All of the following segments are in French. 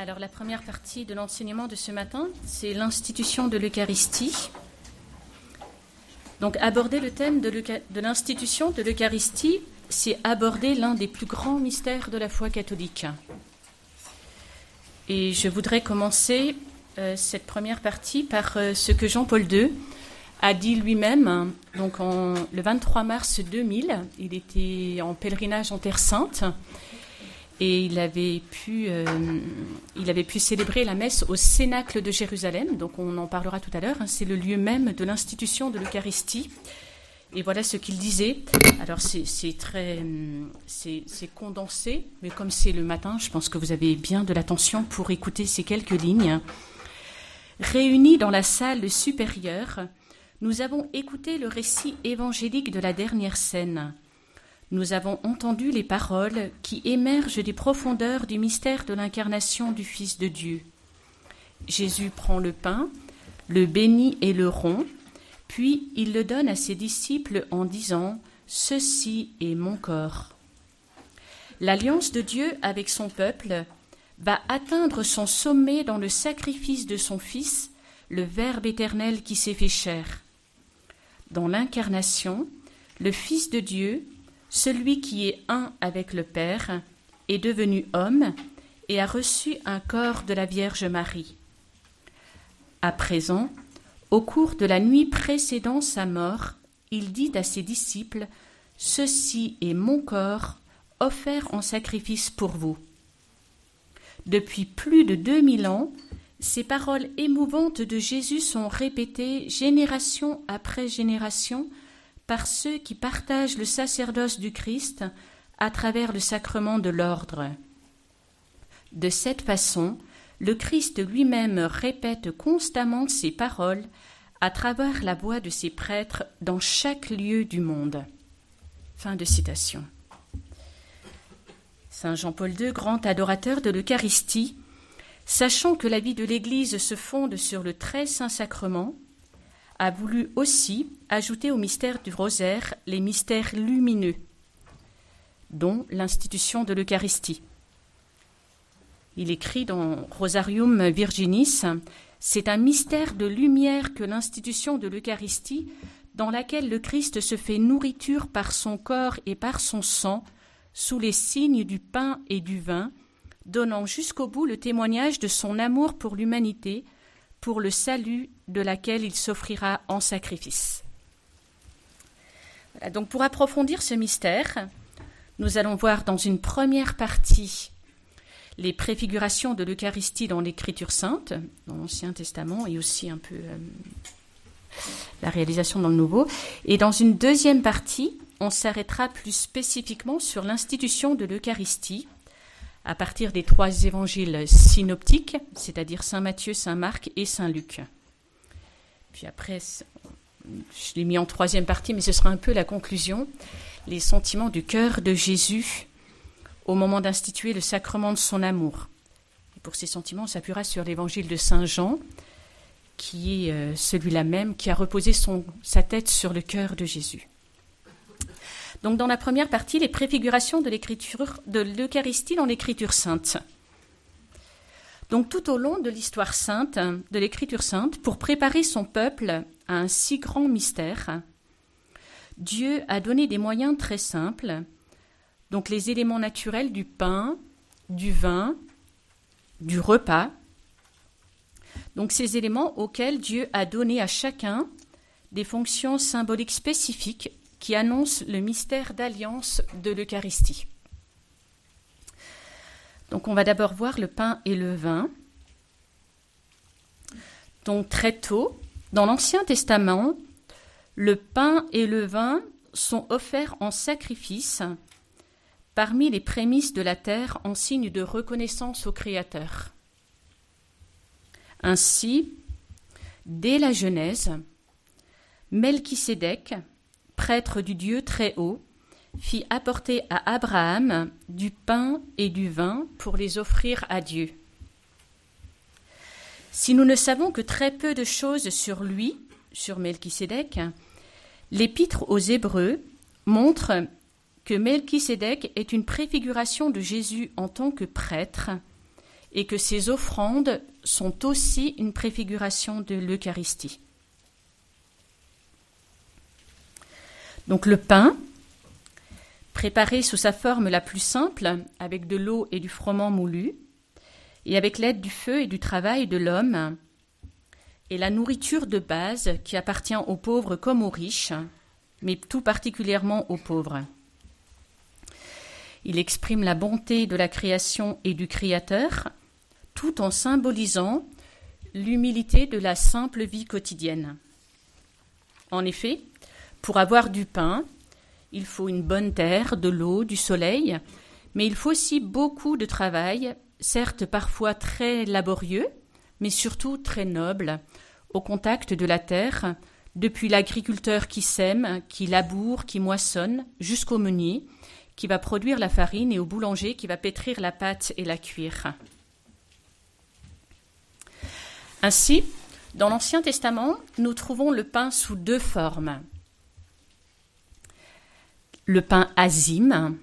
Alors la première partie de l'enseignement de ce matin, c'est l'institution de l'Eucharistie. Donc aborder le thème de l'institution de l'Eucharistie, c'est aborder l'un des plus grands mystères de la foi catholique. Et je voudrais commencer euh, cette première partie par euh, ce que Jean-Paul II a dit lui-même. Donc le 23 mars 2000, il était en pèlerinage en Terre Sainte et il avait pu, euh, il avait pu célébrer la messe au Cénacle de Jérusalem. Donc on en parlera tout à l'heure. Hein. c'est le lieu même de l'institution de l'Eucharistie. Et voilà ce qu'il disait. Alors c'est très, c'est condensé, mais comme c'est le matin, je pense que vous avez bien de l'attention pour écouter ces quelques lignes. Réunis dans la salle supérieure, nous avons écouté le récit évangélique de la dernière scène nous avons entendu les paroles qui émergent des profondeurs du mystère de l'incarnation du Fils de Dieu. Jésus prend le pain, le bénit et le rompt, puis il le donne à ses disciples en disant Ceci est mon corps. L'alliance de Dieu avec son peuple va atteindre son sommet dans le sacrifice de son Fils, le Verbe éternel qui s'est fait chair. Dans l'incarnation, le Fils de Dieu celui qui est un avec le Père est devenu homme et a reçu un corps de la Vierge Marie. À présent, au cours de la nuit précédant sa mort, il dit à ses disciples Ceci est mon corps offert en sacrifice pour vous. Depuis plus de deux mille ans, ces paroles émouvantes de Jésus sont répétées génération après génération par ceux qui partagent le sacerdoce du Christ à travers le sacrement de l'ordre. De cette façon, le Christ lui-même répète constamment ces paroles à travers la voix de ses prêtres dans chaque lieu du monde. Fin de citation. Saint Jean-Paul II, grand adorateur de l'Eucharistie, sachant que la vie de l'Église se fonde sur le très saint sacrement, a voulu aussi ajouter au mystère du rosaire les mystères lumineux, dont l'institution de l'Eucharistie. Il écrit dans Rosarium Virginis C'est un mystère de lumière que l'institution de l'Eucharistie, dans laquelle le Christ se fait nourriture par son corps et par son sang, sous les signes du pain et du vin, donnant jusqu'au bout le témoignage de son amour pour l'humanité, pour le salut de laquelle il s'offrira en sacrifice. Donc pour approfondir ce mystère, nous allons voir dans une première partie les préfigurations de l'Eucharistie dans l'Écriture sainte, dans l'Ancien Testament, et aussi un peu euh, la réalisation dans le Nouveau. Et dans une deuxième partie, on s'arrêtera plus spécifiquement sur l'institution de l'Eucharistie, à partir des trois évangiles synoptiques, c'est-à-dire Saint Matthieu, Saint Marc et Saint Luc. Puis après, je l'ai mis en troisième partie, mais ce sera un peu la conclusion, les sentiments du cœur de Jésus au moment d'instituer le sacrement de son amour. Et pour ces sentiments, on s'appuiera sur l'évangile de Saint Jean, qui est euh, celui-là même qui a reposé son, sa tête sur le cœur de Jésus. Donc dans la première partie, les préfigurations de l'écriture de l'Eucharistie dans l'écriture sainte. Donc tout au long de l'histoire sainte, de l'écriture sainte, pour préparer son peuple un si grand mystère, Dieu a donné des moyens très simples, donc les éléments naturels du pain, du vin, du repas, donc ces éléments auxquels Dieu a donné à chacun des fonctions symboliques spécifiques qui annonce le mystère d'alliance de l'Eucharistie. Donc on va d'abord voir le pain et le vin. Donc très tôt, dans l'Ancien Testament, le pain et le vin sont offerts en sacrifice parmi les prémices de la terre en signe de reconnaissance au Créateur. Ainsi, dès la Genèse, Melchisédek, prêtre du Dieu très haut, fit apporter à Abraham du pain et du vin pour les offrir à Dieu. Si nous ne savons que très peu de choses sur lui, sur Melchisédek, l'épître aux Hébreux montre que Melchisédek est une préfiguration de Jésus en tant que prêtre et que ces offrandes sont aussi une préfiguration de l'Eucharistie. Donc le pain, préparé sous sa forme la plus simple, avec de l'eau et du froment moulu, et avec l'aide du feu et du travail de l'homme, est la nourriture de base qui appartient aux pauvres comme aux riches, mais tout particulièrement aux pauvres. Il exprime la bonté de la création et du Créateur, tout en symbolisant l'humilité de la simple vie quotidienne. En effet, pour avoir du pain, il faut une bonne terre, de l'eau, du soleil, mais il faut aussi beaucoup de travail, certes parfois très laborieux, mais surtout très noble, au contact de la terre, depuis l'agriculteur qui sème, qui laboure, qui moissonne, jusqu'au meunier, qui va produire la farine, et au boulanger qui va pétrir la pâte et la cuire. Ainsi, dans l'Ancien Testament, nous trouvons le pain sous deux formes. Le pain azim,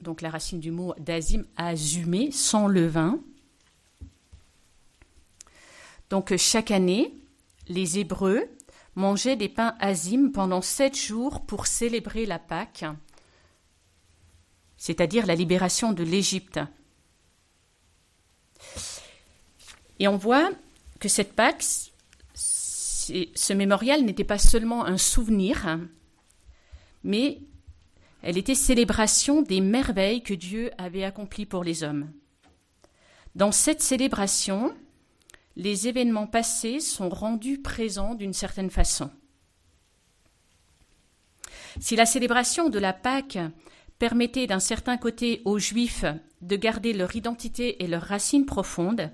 donc la racine du mot d'azim, azumé, sans levain. Donc chaque année, les Hébreux mangeaient des pains azim pendant sept jours pour célébrer la Pâque, c'est-à-dire la libération de l'Égypte. Et on voit que cette Pâque, ce mémorial n'était pas seulement un souvenir, mais elle était célébration des merveilles que Dieu avait accomplies pour les hommes. Dans cette célébration, les événements passés sont rendus présents d'une certaine façon. Si la célébration de la Pâque permettait d'un certain côté aux Juifs de garder leur identité et leurs racines profondes,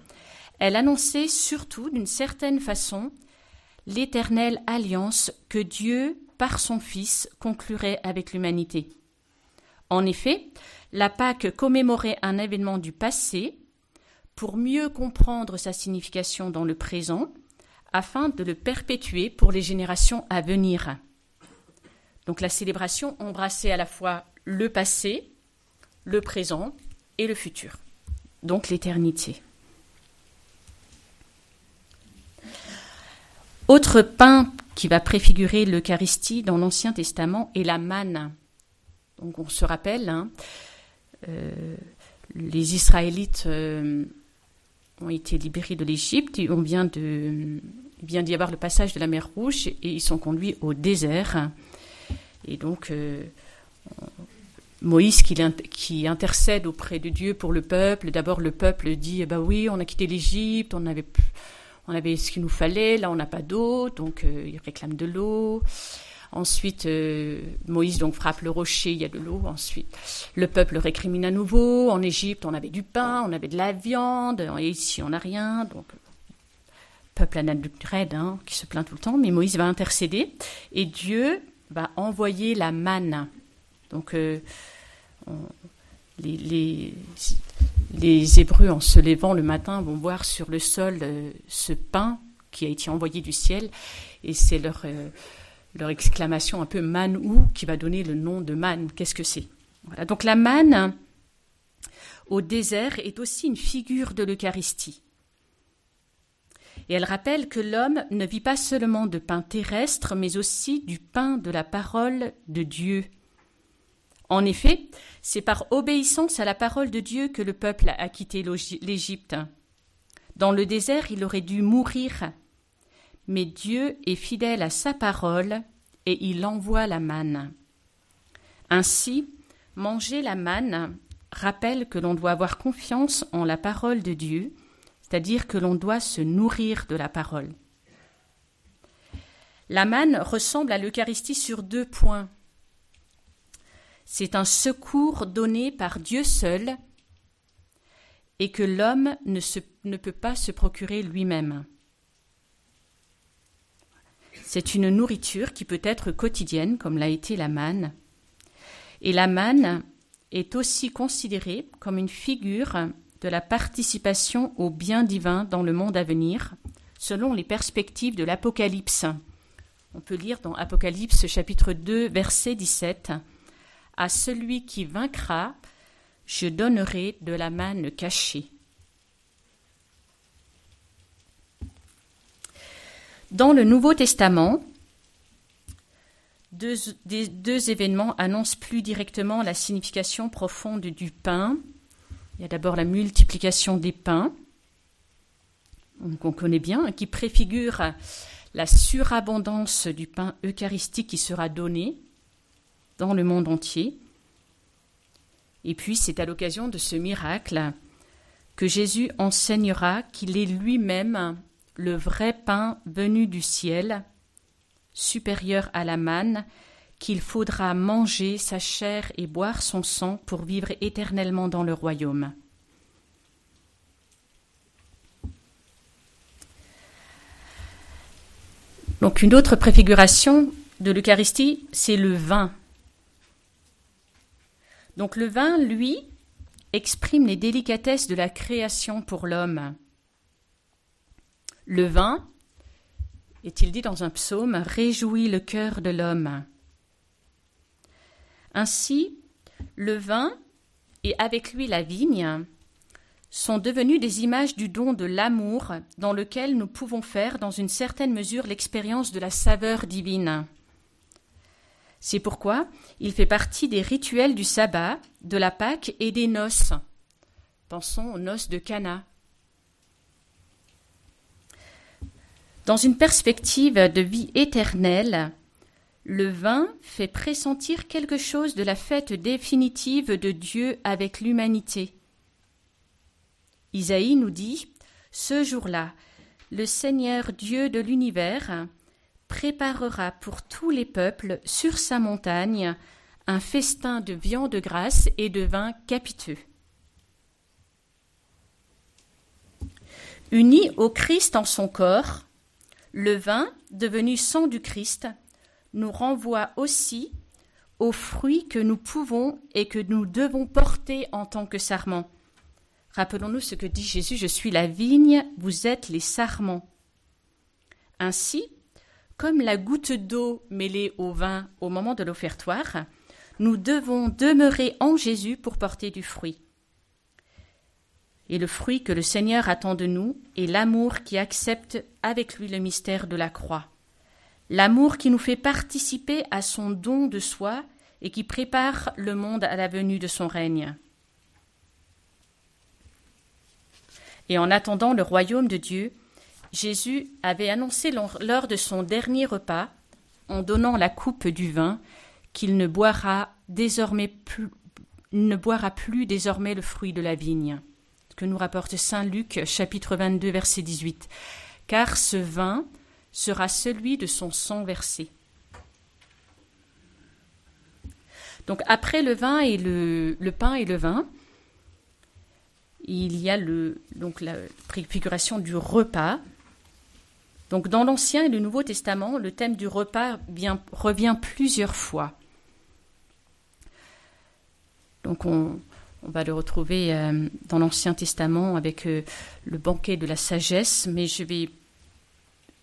elle annonçait surtout d'une certaine façon l'éternelle alliance que Dieu par son Fils, conclurait avec l'humanité. En effet, la Pâque commémorait un événement du passé pour mieux comprendre sa signification dans le présent, afin de le perpétuer pour les générations à venir. Donc la célébration embrassait à la fois le passé, le présent et le futur, donc l'éternité. Autre pain qui va préfigurer l'Eucharistie dans l'Ancien Testament est la manne. Donc on se rappelle, hein, euh, les Israélites euh, ont été libérés de l'Égypte, on vient d'y avoir le passage de la mer Rouge et ils sont conduits au désert. Et donc euh, Moïse qui, intercède auprès de Dieu pour le peuple. D'abord le peuple dit bah oui, on a quitté l'Égypte, on avait on avait ce qu'il nous fallait, là on n'a pas d'eau, donc euh, il réclame de l'eau. Ensuite, euh, Moïse donc frappe le rocher, il y a de l'eau. Ensuite, le peuple récrimine à nouveau. En Égypte, on avait du pain, on avait de la viande, et ici on n'a rien. Donc, peuple anadultère hein, qui se plaint tout le temps. Mais Moïse va intercéder et Dieu va envoyer la manne. Donc, euh, les, Hébreux, en se levant le matin, vont voir sur le sol euh, ce pain qui a été envoyé du ciel, et c'est leur, euh, leur exclamation un peu manou qui va donner le nom de manne. Qu'est-ce que c'est? Voilà. Donc la manne au désert est aussi une figure de l'Eucharistie. Et elle rappelle que l'homme ne vit pas seulement de pain terrestre, mais aussi du pain de la parole de Dieu. En effet, c'est par obéissance à la parole de Dieu que le peuple a quitté l'Égypte. Dans le désert, il aurait dû mourir. Mais Dieu est fidèle à sa parole et il envoie la manne. Ainsi, manger la manne rappelle que l'on doit avoir confiance en la parole de Dieu, c'est-à-dire que l'on doit se nourrir de la parole. La manne ressemble à l'Eucharistie sur deux points. C'est un secours donné par Dieu seul et que l'homme ne, peut pas se procurer lui-même. C'est une nourriture qui peut être quotidienne, comme l'a été la manne. Et la manne est aussi considérée comme une figure de la participation au bien divin dans le monde à venir, selon les perspectives de l'Apocalypse. On peut lire dans Apocalypse chapitre 2, verset 17 à celui qui vaincra, je donnerai de la manne cachée. Dans le Nouveau Testament, deux, deux, événements annoncent plus directement la signification profonde du pain. Il y a d'abord la multiplication des pains, qu'on connaît bien, qui préfigure la surabondance du pain eucharistique qui sera donné dans le monde entier. Et puis c'est à l'occasion de ce miracle que Jésus enseignera qu'il est lui-même le vrai pain venu du ciel, supérieur à la manne, qu'il faudra manger sa chair et boire son sang pour vivre éternellement dans le royaume. Donc une autre préfiguration de l'Eucharistie, c'est le vin. Donc le vin, lui, exprime les délicatesses de la création pour l'homme. Le vin, est-il dit dans un psaume, réjouit le cœur de l'homme. Ainsi, le vin et avec lui la vigne sont devenus des images du don de l'amour dans lequel nous pouvons faire dans une certaine mesure l'expérience de la saveur divine. C'est pourquoi il fait partie des rituels du sabbat, de la Pâque et des noces. Pensons aux noces de Cana. Dans une perspective de vie éternelle, le vin fait pressentir quelque chose de la fête définitive de Dieu avec l'humanité. Isaïe nous dit Ce jour-là, le Seigneur Dieu de l'univers préparera pour tous les peuples sur sa montagne un festin de viande grasse et de vin capiteux. Uni au Christ en son corps, le vin, devenu sang du Christ, nous renvoie aussi aux fruits que nous pouvons et que nous devons porter en tant que sarments. Rappelons-nous ce que dit Jésus, je suis la vigne, vous êtes les sarments. Ainsi, comme la goutte d'eau mêlée au vin au moment de l'offertoire, nous devons demeurer en Jésus pour porter du fruit. Et le fruit que le Seigneur attend de nous est l'amour qui accepte avec lui le mystère de la croix. L'amour qui nous fait participer à son don de soi et qui prépare le monde à la venue de son règne. Et en attendant le royaume de Dieu, Jésus avait annoncé lors de son dernier repas, en donnant la coupe du vin, qu'il ne boira désormais plus, ne boira plus désormais le fruit de la vigne. Ce que nous rapporte saint Luc, chapitre 22, verset 18. Car ce vin sera celui de son sang versé. Donc après le vin et le, pain et le vin, il y a donc la préfiguration du repas donc dans l'Ancien et le Nouveau Testament, le thème du repas revient plusieurs fois. Donc on, va le retrouver euh, dans l'Ancien Testament avec euh, le banquet de la sagesse, mais je vais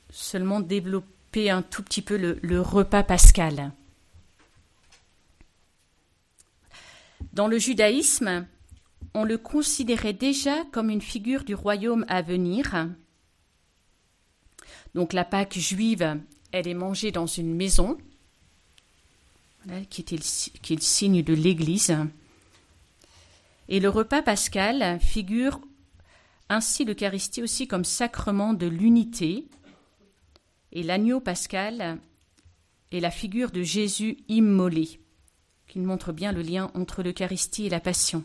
seulement développer un tout petit peu le repas pascal. Dans le judaïsme, on le considérait déjà comme une figure du royaume à venir, donc la Pâque juive, elle est mangée dans une maison, qui, est le, signe de l'Église. Et le repas pascal figure ainsi l'Eucharistie aussi comme sacrement de l'unité. Et l'agneau pascal est la figure de Jésus immolé, qui montre bien le lien entre l'Eucharistie et la Passion.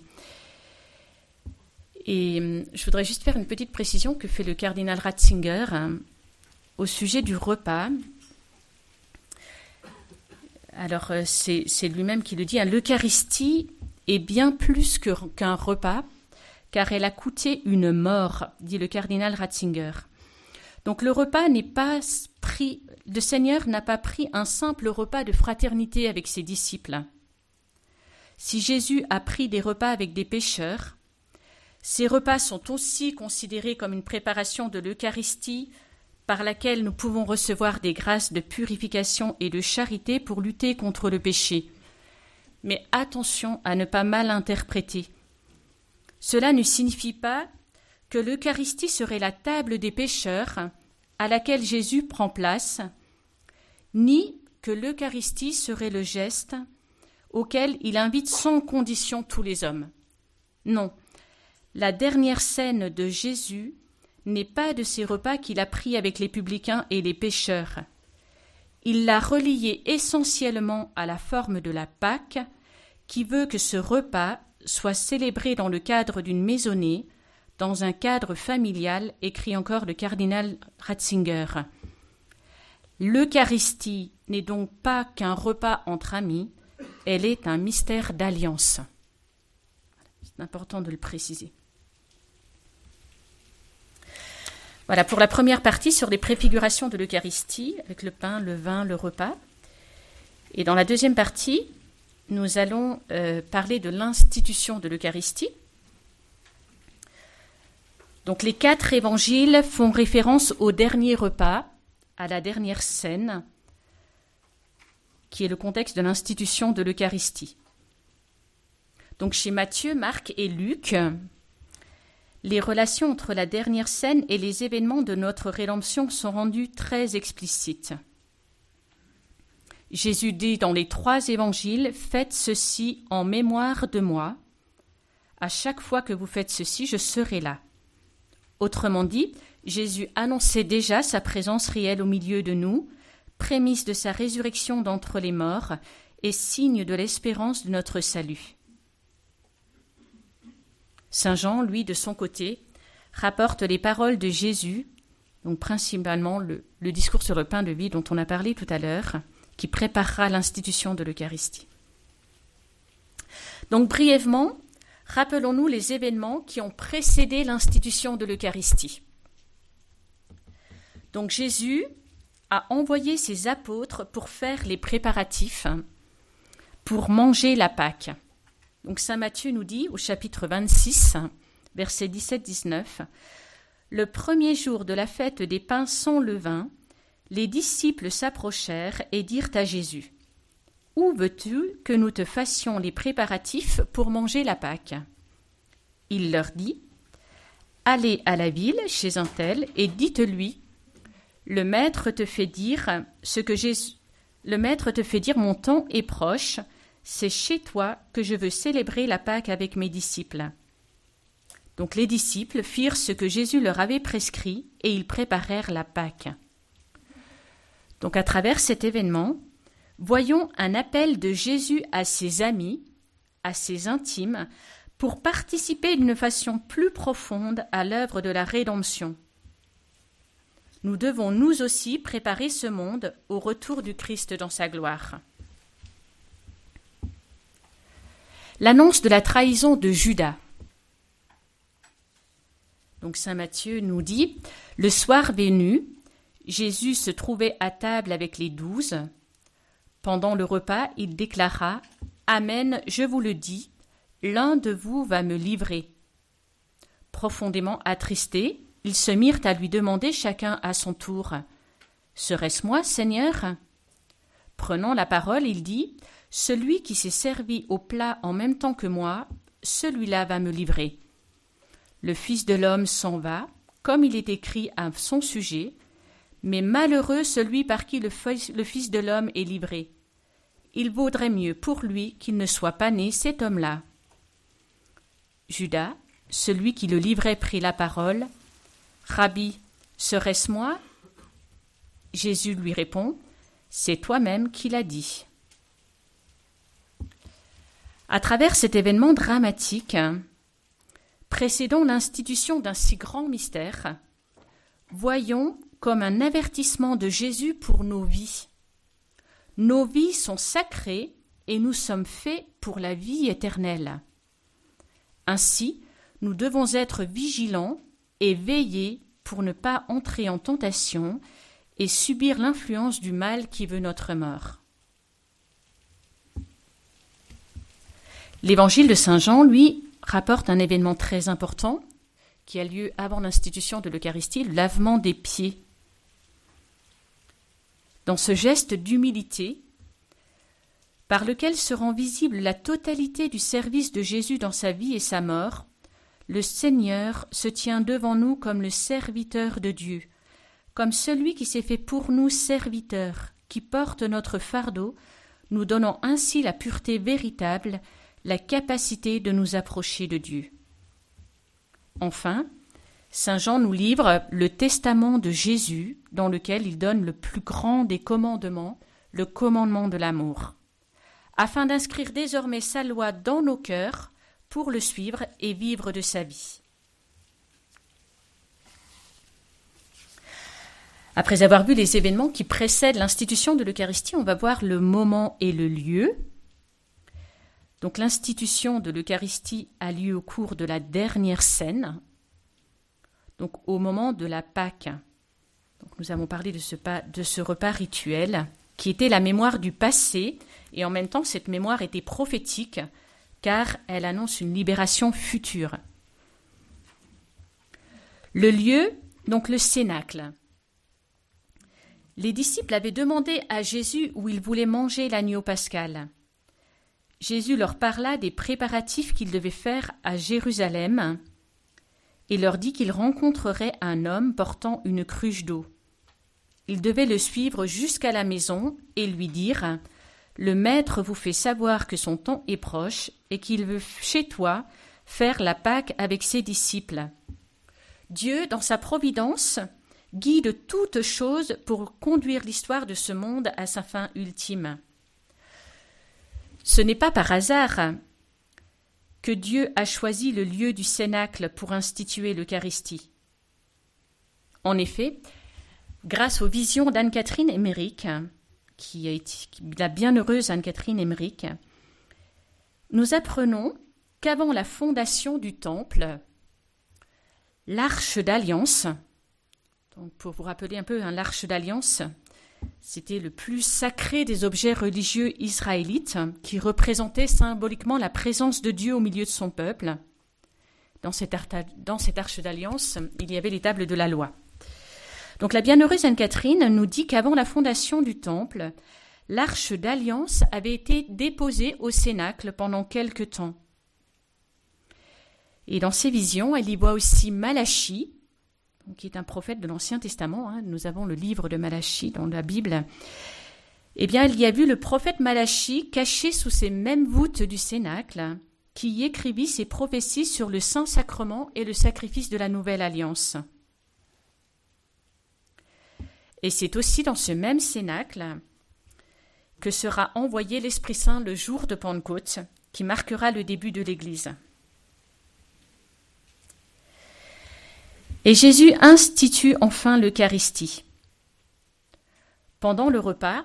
Et hum, je voudrais juste faire une petite précision que fait le cardinal Ratzinger au sujet du repas. Alors, euh, c'est lui-même qui le dit. Hein, L'Eucharistie est bien plus qu'un repas, car elle a coûté une mort, dit le cardinal Ratzinger. Donc, le repas n'est pas pris, le Seigneur n'a pas pris un simple repas de fraternité avec ses disciples. Si Jésus a pris des repas avec des pécheurs, ces repas sont aussi considérés comme une préparation de l'Eucharistie par laquelle nous pouvons recevoir des grâces de purification et de charité pour lutter contre le péché. Mais attention à ne pas mal interpréter. Cela ne signifie pas que l'Eucharistie serait la table des pécheurs à laquelle Jésus prend place, ni que l'Eucharistie serait le geste auquel il invite sans condition tous les hommes. Non, la dernière scène de Jésus n'est pas de ces repas qu'il a pris avec les publicains et les pécheurs. Il l'a relié essentiellement à la forme de la Pâque, qui veut que ce repas soit célébré dans le cadre d'une maisonnée, dans un cadre familial, écrit encore le cardinal Ratzinger. L'Eucharistie n'est donc pas qu'un repas entre amis, elle est un mystère d'alliance. C'est important de le préciser. Voilà pour la première partie sur les préfigurations de l'Eucharistie, avec le pain, le vin, le repas. Et dans la deuxième partie, nous allons euh, parler de l'institution de l'Eucharistie. Donc les quatre évangiles font référence au dernier repas, à la dernière scène, qui est le contexte de l'institution de l'Eucharistie. Donc chez Matthieu, Marc et Luc, les relations entre la dernière scène et les événements de notre rédemption sont rendues très explicites. Jésus dit dans les trois évangiles Faites ceci en mémoire de moi. À chaque fois que vous faites ceci, je serai là. Autrement dit, Jésus annonçait déjà sa présence réelle au milieu de nous, prémisse de sa résurrection d'entre les morts et signe de l'espérance de notre salut. Saint Jean, lui, de son côté, rapporte les paroles de Jésus, donc principalement le, discours sur le pain de vie dont on a parlé tout à l'heure, qui préparera l'institution de l'Eucharistie. Donc brièvement, rappelons-nous les événements qui ont précédé l'institution de l'Eucharistie. Donc Jésus a envoyé ses apôtres pour faire les préparatifs pour manger la Pâque. Donc Saint Matthieu nous dit au chapitre 26, versets 17-19, Le premier jour de la fête des pains sans levain, les disciples s'approchèrent et dirent à Jésus Où veux-tu que nous te fassions les préparatifs pour manger la Pâque? Il leur dit Allez à la ville chez un tel et dites-lui Le maître te fait dire ce que Jésus. Le maître te fait dire mon temps est proche, c'est chez toi que je veux célébrer la Pâque avec mes disciples. Donc les disciples firent ce que Jésus leur avait prescrit et ils préparèrent la Pâque. Donc à travers cet événement, voyons un appel de Jésus à ses amis, à ses intimes, pour participer d'une façon plus profonde à l'œuvre de la rédemption. Nous devons nous aussi préparer ce monde au retour du Christ dans sa gloire. L'annonce de la trahison de Judas. Donc Saint Matthieu nous dit Le soir venu, Jésus se trouvait à table avec les douze. Pendant le repas, il déclara Amen, je vous le dis, l'un de vous va me livrer. Profondément attristés, ils se mirent à lui demander chacun à son tour Serait-ce moi, Seigneur? Prenant la parole, il dit Celui qui s'est servi au plat en même temps que moi, celui-là va me livrer. Le Fils de l'homme s'en va, comme il est écrit à son sujet, mais malheureux celui par qui le, Fils de l'homme est livré. Il vaudrait mieux pour lui qu'il ne soit pas né cet homme-là. Judas, celui qui le livrait, prit la parole. Rabbi, serait-ce moi? Jésus lui répond C'est toi-même qui l'as dit. À travers cet événement dramatique, précédant l'institution d'un si grand mystère, voyons comme un avertissement de Jésus pour nos vies. Nos vies sont sacrées et nous sommes faits pour la vie éternelle. Ainsi, nous devons être vigilants et veiller pour ne pas entrer en tentation et subir l'influence du mal qui veut notre mort. L'évangile de Saint Jean, lui, rapporte un événement très important qui a lieu avant l'institution de l'Eucharistie, le lavement des pieds. Dans ce geste d'humilité par lequel se rend visible la totalité du service de Jésus dans sa vie et sa mort, le Seigneur se tient devant nous comme le serviteur de Dieu, comme celui qui s'est fait pour nous serviteur, qui porte notre fardeau, nous donnant ainsi la pureté véritable, la capacité de nous approcher de Dieu. Enfin, Saint Jean nous livre le testament de Jésus, dans lequel il donne le plus grand des commandements, le commandement de l'amour, afin d'inscrire désormais sa loi dans nos cœurs pour le suivre et vivre de sa vie. Après avoir vu les événements qui précèdent l'institution de l'Eucharistie, on va voir le moment et le lieu. Donc l'institution de l'Eucharistie a lieu au cours de la dernière scène, donc au moment de la Pâque. Donc nous avons parlé de ce, repas rituel qui était la mémoire du passé, et en même temps cette mémoire était prophétique, car elle annonce une libération future. Le lieu, donc le cénacle. Les disciples avaient demandé à Jésus où ils voulaient manger l'agneau pascal. Jésus leur parla des préparatifs qu'ils devaient faire à Jérusalem et leur dit qu'ils rencontreraient un homme portant une cruche d'eau. Ils devaient le suivre jusqu'à la maison et lui dire Le Maître vous fait savoir que son temps est proche et qu'il veut chez toi faire la Pâque avec ses disciples. Dieu, dans sa providence, guide toutes choses pour conduire l'histoire de ce monde à sa fin ultime. Ce n'est pas par hasard que Dieu a choisi le lieu du Cénacle pour instituer l'Eucharistie. En effet, grâce aux visions d'Anne-Catherine Emmerich, qui été la bienheureuse Anne-Catherine Emmerich, nous apprenons qu'avant la fondation du Temple, l'arche d'alliance, pour vous rappeler un peu, hein, l'arche d'alliance, c'était le plus sacré des objets religieux israélites qui représentait symboliquement la présence de Dieu au milieu de son peuple. Dans cette, arche d'alliance, il y avait les tables de la loi. Donc la bienheureuse Anne-Catherine nous dit qu'avant la fondation du temple, l'arche d'alliance avait été déposée au cénacle pendant quelque temps. Et dans ses visions, elle y voit aussi Malachie, qui est un prophète de l'Ancien Testament. Hein. nous avons le livre de Malachie dans la Bible. Eh bien, il y a vu le prophète Malachie caché sous ces mêmes voûtes du Cénacle, qui y écrivit ses prophéties sur le Saint-Sacrement et le sacrifice de la Nouvelle Alliance. Et c'est aussi dans ce même Cénacle que sera envoyé l'Esprit Saint le jour de Pentecôte, qui marquera le début de l'Église. Et Jésus institue enfin l'Eucharistie. Pendant le repas,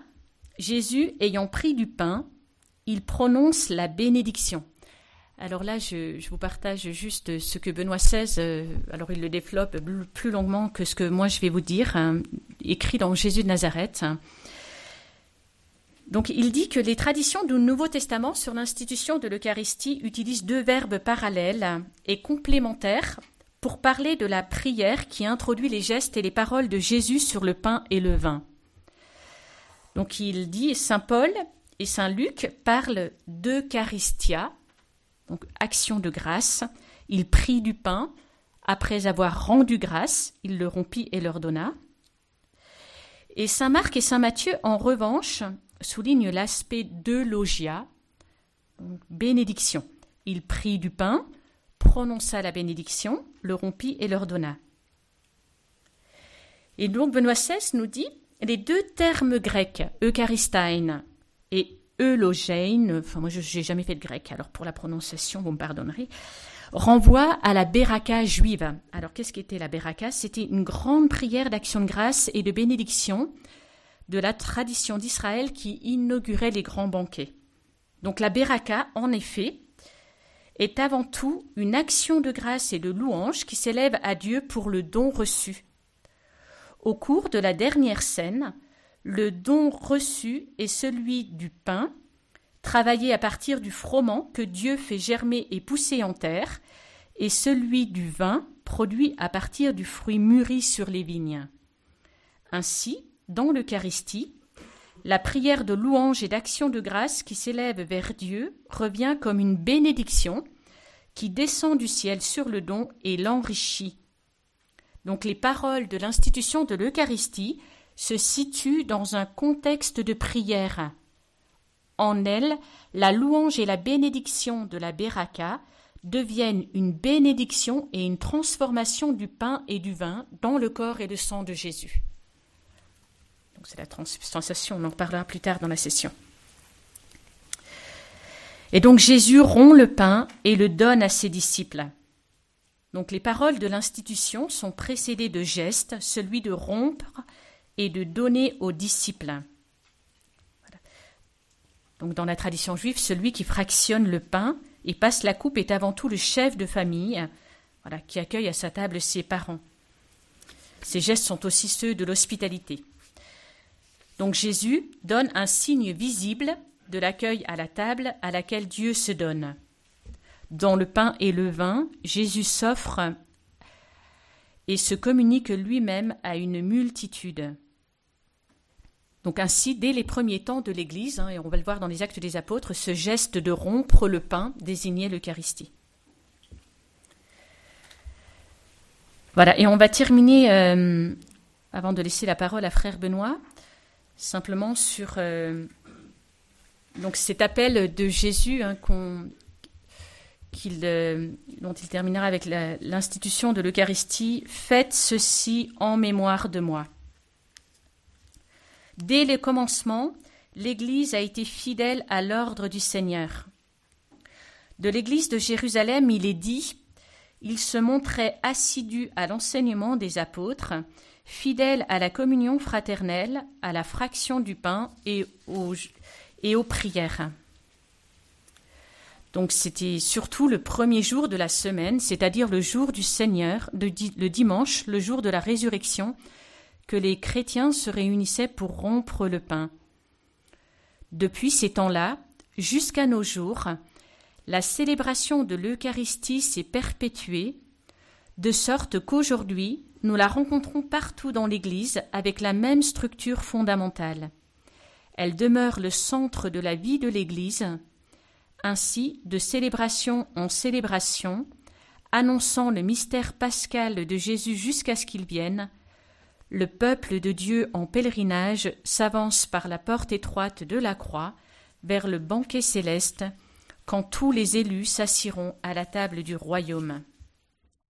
Jésus, ayant pris du pain, il prononce la bénédiction. Alors là, je, vous partage juste ce que Benoît XVI, euh, alors il le développe plus longuement que ce que moi je vais vous dire, hein, écrit dans Jésus de Nazareth. Donc il dit que les traditions du Nouveau Testament sur l'institution de l'Eucharistie utilisent deux verbes parallèles et complémentaires pour parler de la prière qui introduit les gestes et les paroles de Jésus sur le pain et le vin. Donc il dit, Saint Paul et Saint Luc parlent d'Eucharistia, donc action de grâce. Il prit du pain, après avoir rendu grâce, il le rompit et leur donna. Et Saint Marc et Saint Matthieu, en revanche, soulignent l'aspect de logia, bénédiction. Il prit du pain, prononça la bénédiction, le rompit et leur donna. Et donc Benoît XVI nous dit les deux termes grecs, Eucharistein et Eulogène, enfin moi je n'ai jamais fait de grec, alors pour la prononciation vous me pardonnerez, renvoient à la Beraka juive. Alors qu'est-ce qu'était la Beraka C'était une grande prière d'action de grâce et de bénédiction de la tradition d'Israël qui inaugurait les grands banquets. Donc la Beraka, en effet, est avant tout une action de grâce et de louange qui s'élève à Dieu pour le don reçu. Au cours de la dernière scène, le don reçu est celui du pain, travaillé à partir du froment que Dieu fait germer et pousser en terre, et celui du vin, produit à partir du fruit mûri sur les vignes. Ainsi, dans l'Eucharistie, la prière de louange et d'action de grâce qui s'élève vers Dieu revient comme une bénédiction qui descend du ciel sur le don et l'enrichit. Donc les paroles de l'institution de l'Eucharistie se situent dans un contexte de prière. En elles, la louange et la bénédiction de la Beraka deviennent une bénédiction et une transformation du pain et du vin dans le corps et le sang de Jésus. C'est la transubstantiation, on en parlera plus tard dans la session. Et donc Jésus rompt le pain et le donne à ses disciples. Donc les paroles de l'institution sont précédées de gestes, celui de rompre et de donner aux disciples. Donc dans la tradition juive, celui qui fractionne le pain et passe la coupe est avant tout le chef de famille, voilà, qui accueille à sa table ses parents. Ces gestes sont aussi ceux de l'hospitalité. Donc Jésus donne un signe visible de l'accueil à la table à laquelle Dieu se donne. Dans le pain et le vin, Jésus s'offre et se communique lui-même à une multitude. Donc ainsi, dès les premiers temps de l'Église, hein, et on va le voir dans les actes des apôtres, ce geste de rompre le pain désignait l'Eucharistie. Voilà, et on va terminer, euh, avant de laisser la parole à frère Benoît, simplement sur euh, donc cet appel de Jésus hein, euh, dont il terminera avec l'institution de l'Eucharistie, faites ceci en mémoire de moi. Dès le commencement, l'Église a été fidèle à l'ordre du Seigneur. De l'Église de Jérusalem, il est dit il se montrait assidu à l'enseignement des apôtres, fidèle à la communion fraternelle, à la fraction du pain et aux, et aux prières. Donc c'était surtout le premier jour de la semaine, c'est-à-dire le jour du Seigneur, le dimanche, le jour de la résurrection, que les chrétiens se réunissaient pour rompre le pain. Depuis ces temps-là, jusqu'à nos jours, la célébration de l'Eucharistie s'est perpétuée, de sorte qu'aujourd'hui, nous la rencontrons partout dans l'Église avec la même structure fondamentale. Elle demeure le centre de la vie de l'Église, ainsi de célébration en célébration, annonçant le mystère pascal de Jésus jusqu'à ce qu'il vienne, le peuple de Dieu en pèlerinage s'avance par la porte étroite de la croix vers le banquet céleste, quand tous les élus s'assiront à la table du royaume.